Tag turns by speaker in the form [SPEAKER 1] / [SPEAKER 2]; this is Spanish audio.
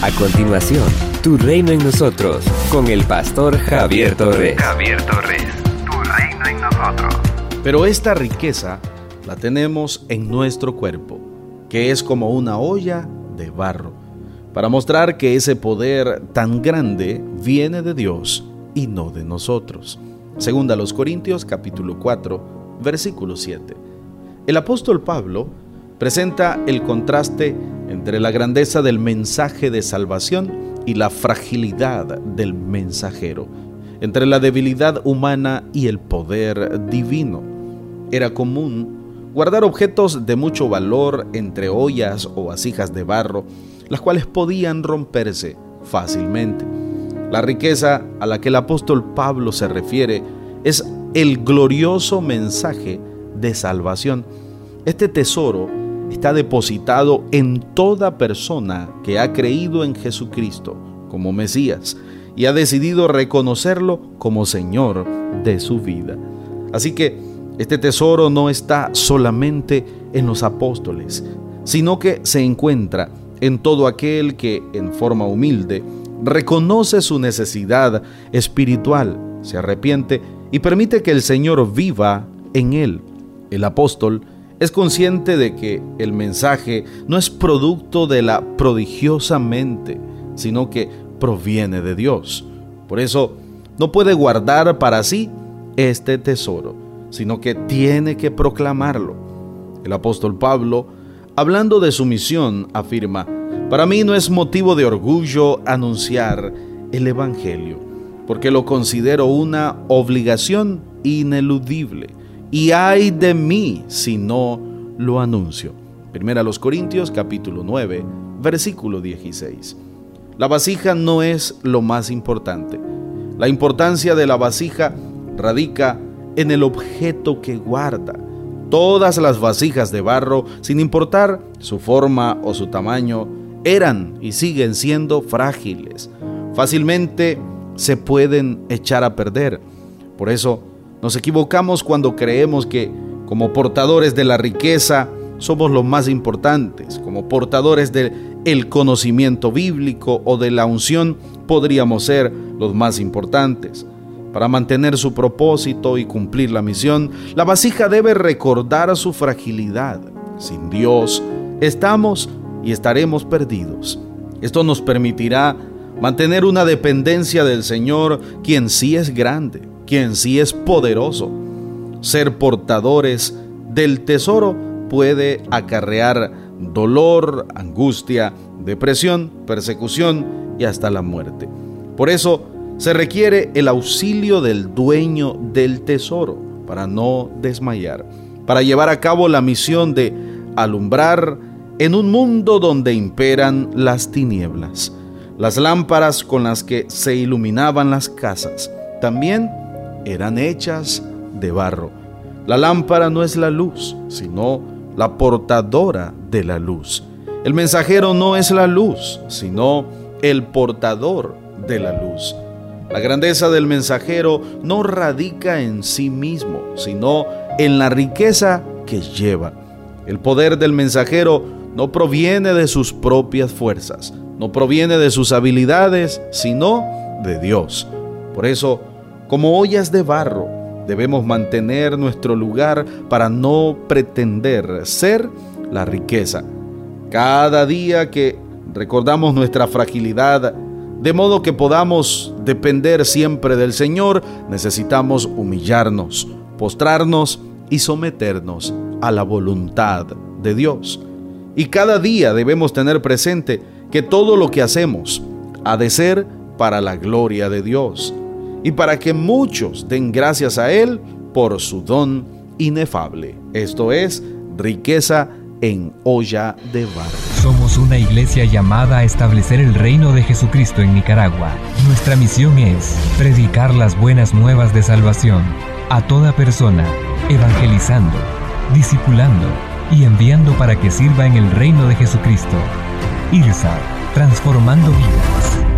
[SPEAKER 1] A continuación, Tu Reino en Nosotros, con el pastor Javier Torres.
[SPEAKER 2] Javier Torres, Tu Reino en Nosotros.
[SPEAKER 3] Pero esta riqueza la tenemos en nuestro cuerpo, que es como una olla de barro, para mostrar que ese poder tan grande viene de Dios y no de nosotros. Segunda a los Corintios capítulo 4, versículo 7. El apóstol Pablo presenta el contraste entre la grandeza del mensaje de salvación y la fragilidad del mensajero, entre la debilidad humana y el poder divino. Era común guardar objetos de mucho valor entre ollas o vasijas de barro, las cuales podían romperse fácilmente. La riqueza a la que el apóstol Pablo se refiere es el glorioso mensaje de salvación. Este tesoro está depositado en toda persona que ha creído en Jesucristo como Mesías y ha decidido reconocerlo como Señor de su vida. Así que este tesoro no está solamente en los apóstoles, sino que se encuentra en todo aquel que en forma humilde reconoce su necesidad espiritual, se arrepiente y permite que el Señor viva en él. El apóstol es consciente de que el mensaje no es producto de la prodigiosa mente, sino que proviene de Dios. Por eso no puede guardar para sí este tesoro, sino que tiene que proclamarlo. El apóstol Pablo, hablando de su misión, afirma, para mí no es motivo de orgullo anunciar el Evangelio, porque lo considero una obligación ineludible y ay de mí si no lo anuncio. Primera los Corintios capítulo 9, versículo 16. La vasija no es lo más importante. La importancia de la vasija radica en el objeto que guarda. Todas las vasijas de barro, sin importar su forma o su tamaño, eran y siguen siendo frágiles. Fácilmente se pueden echar a perder. Por eso, nos equivocamos cuando creemos que como portadores de la riqueza somos los más importantes, como portadores del conocimiento bíblico o de la unción podríamos ser los más importantes. Para mantener su propósito y cumplir la misión, la vasija debe recordar su fragilidad. Sin Dios estamos y estaremos perdidos. Esto nos permitirá mantener una dependencia del Señor, quien sí es grande, quien sí es poderoso. Ser portadores del tesoro puede acarrear dolor, angustia, depresión, persecución y hasta la muerte. Por eso se requiere el auxilio del dueño del tesoro para no desmayar, para llevar a cabo la misión de alumbrar en un mundo donde imperan las tinieblas. Las lámparas con las que se iluminaban las casas también eran hechas de barro. La lámpara no es la luz, sino la portadora de la luz. El mensajero no es la luz, sino el portador de la luz. La grandeza del mensajero no radica en sí mismo, sino en la riqueza que lleva. El poder del mensajero no proviene de sus propias fuerzas, no proviene de sus habilidades, sino de Dios. Por eso, como ollas de barro, debemos mantener nuestro lugar para no pretender ser la riqueza. Cada día que recordamos nuestra fragilidad, de modo que podamos depender siempre del Señor, necesitamos humillarnos, postrarnos y someternos a la voluntad de Dios. Y cada día debemos tener presente que todo lo que hacemos ha de ser para la gloria de Dios y para que muchos den gracias a Él por su don inefable. Esto es riqueza en olla de barro.
[SPEAKER 1] Somos una iglesia llamada a establecer el reino de Jesucristo en Nicaragua. Nuestra misión es predicar las buenas nuevas de salvación a toda persona, evangelizando, discipulando y enviando para que sirva en el reino de Jesucristo. IRSA, transformando vidas.